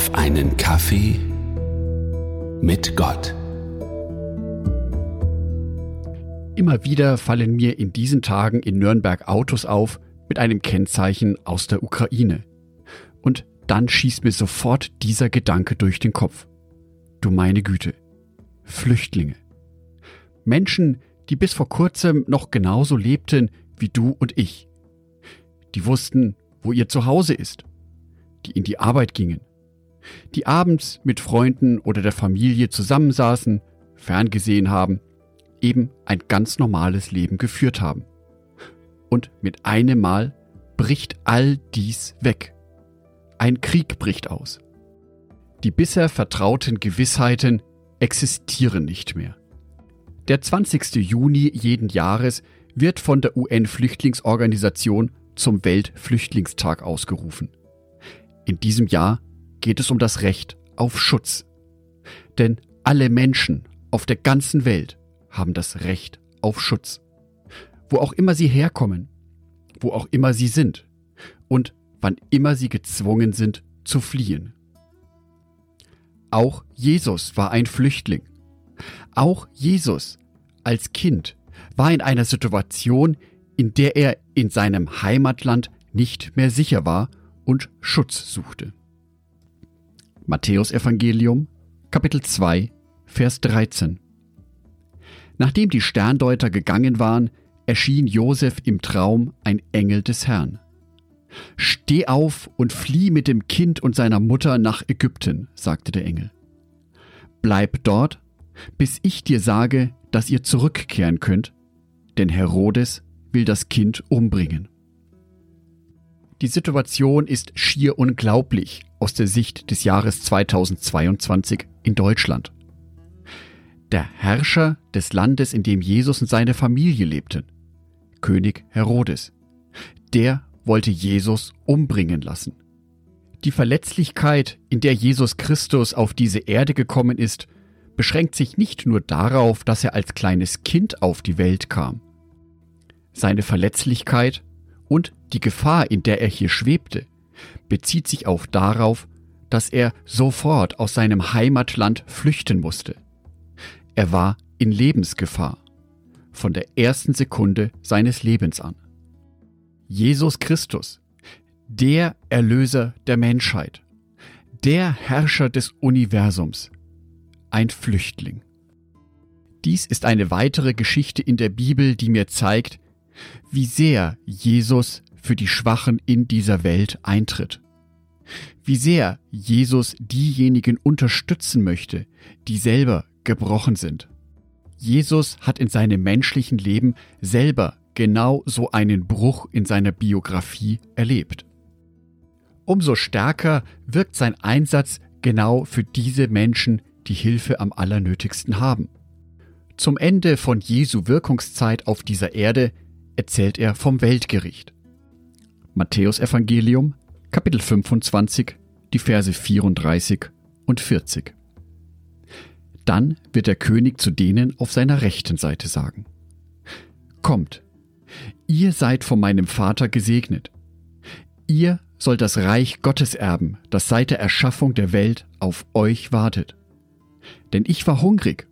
auf einen Kaffee mit Gott. Immer wieder fallen mir in diesen Tagen in Nürnberg Autos auf mit einem Kennzeichen aus der Ukraine. Und dann schießt mir sofort dieser Gedanke durch den Kopf. Du meine Güte. Flüchtlinge. Menschen, die bis vor kurzem noch genauso lebten wie du und ich. Die wussten, wo ihr Zuhause ist. Die in die Arbeit gingen. Die abends mit Freunden oder der Familie zusammensaßen, ferngesehen haben, eben ein ganz normales Leben geführt haben. Und mit einem Mal bricht all dies weg. Ein Krieg bricht aus. Die bisher vertrauten Gewissheiten existieren nicht mehr. Der 20. Juni jeden Jahres wird von der UN-Flüchtlingsorganisation zum Weltflüchtlingstag ausgerufen. In diesem Jahr geht es um das Recht auf Schutz. Denn alle Menschen auf der ganzen Welt haben das Recht auf Schutz. Wo auch immer sie herkommen, wo auch immer sie sind und wann immer sie gezwungen sind zu fliehen. Auch Jesus war ein Flüchtling. Auch Jesus als Kind war in einer Situation, in der er in seinem Heimatland nicht mehr sicher war und Schutz suchte. Matthäus Evangelium, Kapitel 2, Vers 13. Nachdem die Sterndeuter gegangen waren, erschien Josef im Traum ein Engel des Herrn. Steh auf und flieh mit dem Kind und seiner Mutter nach Ägypten, sagte der Engel. Bleib dort, bis ich dir sage, dass ihr zurückkehren könnt, denn Herodes will das Kind umbringen. Die Situation ist schier unglaublich aus der Sicht des Jahres 2022 in Deutschland. Der Herrscher des Landes, in dem Jesus und seine Familie lebten, König Herodes, der wollte Jesus umbringen lassen. Die Verletzlichkeit, in der Jesus Christus auf diese Erde gekommen ist, beschränkt sich nicht nur darauf, dass er als kleines Kind auf die Welt kam. Seine Verletzlichkeit und die Gefahr, in der er hier schwebte, bezieht sich auch darauf, dass er sofort aus seinem Heimatland flüchten musste. Er war in Lebensgefahr von der ersten Sekunde seines Lebens an. Jesus Christus, der Erlöser der Menschheit, der Herrscher des Universums, ein Flüchtling. Dies ist eine weitere Geschichte in der Bibel, die mir zeigt, wie sehr Jesus für die Schwachen in dieser Welt eintritt. Wie sehr Jesus diejenigen unterstützen möchte, die selber gebrochen sind. Jesus hat in seinem menschlichen Leben selber genau so einen Bruch in seiner Biografie erlebt. Umso stärker wirkt sein Einsatz genau für diese Menschen, die Hilfe am allernötigsten haben. Zum Ende von Jesu Wirkungszeit auf dieser Erde erzählt er vom Weltgericht. Matthäus Evangelium, Kapitel 25, die Verse 34 und 40. Dann wird der König zu denen auf seiner rechten Seite sagen, Kommt, ihr seid von meinem Vater gesegnet. Ihr sollt das Reich Gottes erben, das seit der Erschaffung der Welt auf euch wartet. Denn ich war hungrig,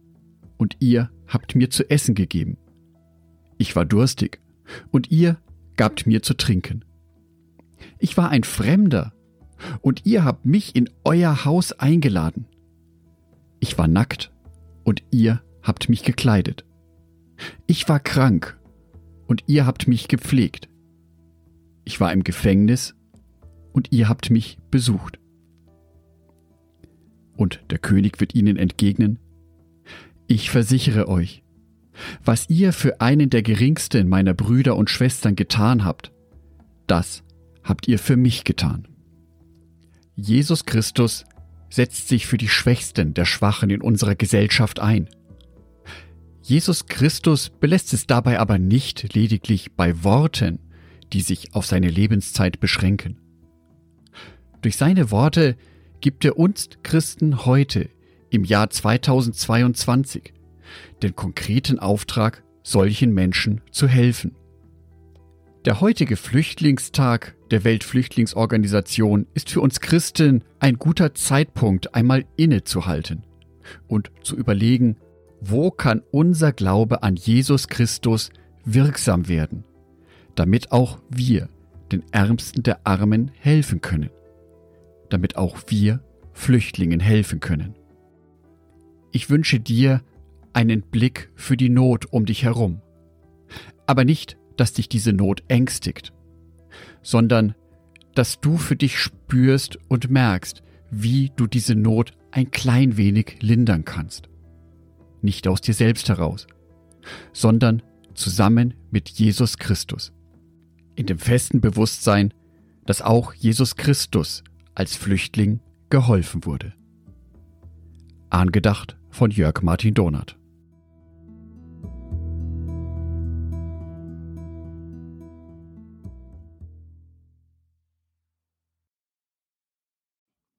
und ihr habt mir zu essen gegeben. Ich war durstig, und ihr gabt mir zu trinken. Ich war ein Fremder, und ihr habt mich in euer Haus eingeladen. Ich war nackt, und ihr habt mich gekleidet. Ich war krank, und ihr habt mich gepflegt. Ich war im Gefängnis, und ihr habt mich besucht. Und der König wird ihnen entgegnen, Ich versichere euch, was ihr für einen der geringsten meiner Brüder und Schwestern getan habt, das habt ihr für mich getan. Jesus Christus setzt sich für die Schwächsten der Schwachen in unserer Gesellschaft ein. Jesus Christus belässt es dabei aber nicht lediglich bei Worten, die sich auf seine Lebenszeit beschränken. Durch seine Worte gibt er uns Christen heute im Jahr 2022 den konkreten Auftrag, solchen Menschen zu helfen. Der heutige Flüchtlingstag, der Weltflüchtlingsorganisation ist für uns Christen ein guter Zeitpunkt, einmal innezuhalten und zu überlegen, wo kann unser Glaube an Jesus Christus wirksam werden, damit auch wir den Ärmsten der Armen helfen können, damit auch wir Flüchtlingen helfen können. Ich wünsche dir einen Blick für die Not um dich herum, aber nicht, dass dich diese Not ängstigt, sondern dass du für dich spürst und merkst, wie du diese Not ein klein wenig lindern kannst. Nicht aus dir selbst heraus, sondern zusammen mit Jesus Christus. In dem festen Bewusstsein, dass auch Jesus Christus als Flüchtling geholfen wurde. Angedacht von Jörg Martin Donath.